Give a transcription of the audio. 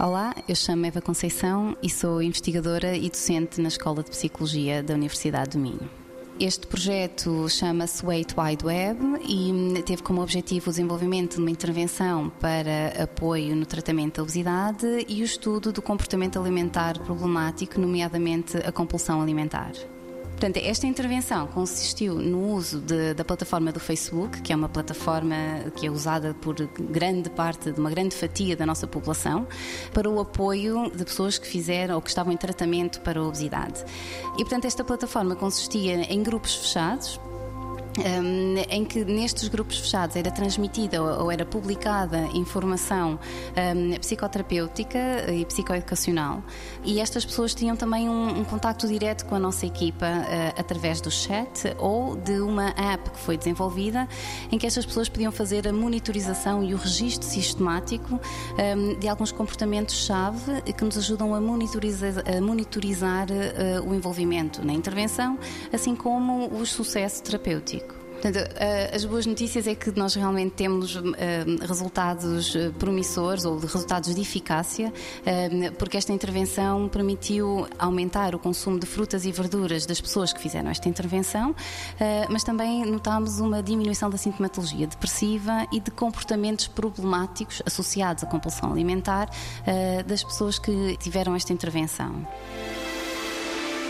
Olá, eu chamo Eva Conceição e sou investigadora e docente na Escola de Psicologia da Universidade do Minho. Este projeto chama-se Wait Wide Web e teve como objetivo o desenvolvimento de uma intervenção para apoio no tratamento da obesidade e o estudo do comportamento alimentar problemático, nomeadamente a compulsão alimentar. Portanto, esta intervenção consistiu no uso de, da plataforma do Facebook, que é uma plataforma que é usada por grande parte, de uma grande fatia da nossa população, para o apoio de pessoas que fizeram ou que estavam em tratamento para a obesidade. E, portanto, esta plataforma consistia em grupos fechados, um, em que nestes grupos fechados era transmitida ou era publicada informação um, psicoterapêutica e psicoeducacional e estas pessoas tinham também um, um contacto direto com a nossa equipa uh, através do chat ou de uma app que foi desenvolvida em que estas pessoas podiam fazer a monitorização e o registro sistemático de alguns comportamentos-chave que nos ajudam a monitorizar, a monitorizar uh, o envolvimento na intervenção, assim como o sucesso terapêutico. Portanto, eh, as boas notícias é que nós realmente temos eh, resultados eh, promissores ou resultados de eficácia, porque esta intervenção permitiu aumentar o consumo de frutas e verduras das pessoas que fizeram esta intervenção, mas também notámos uma diminuição da sintomatologia depressiva e de comportamentos problemáticos associados à compulsão alimentar das pessoas que tiveram esta intervenção.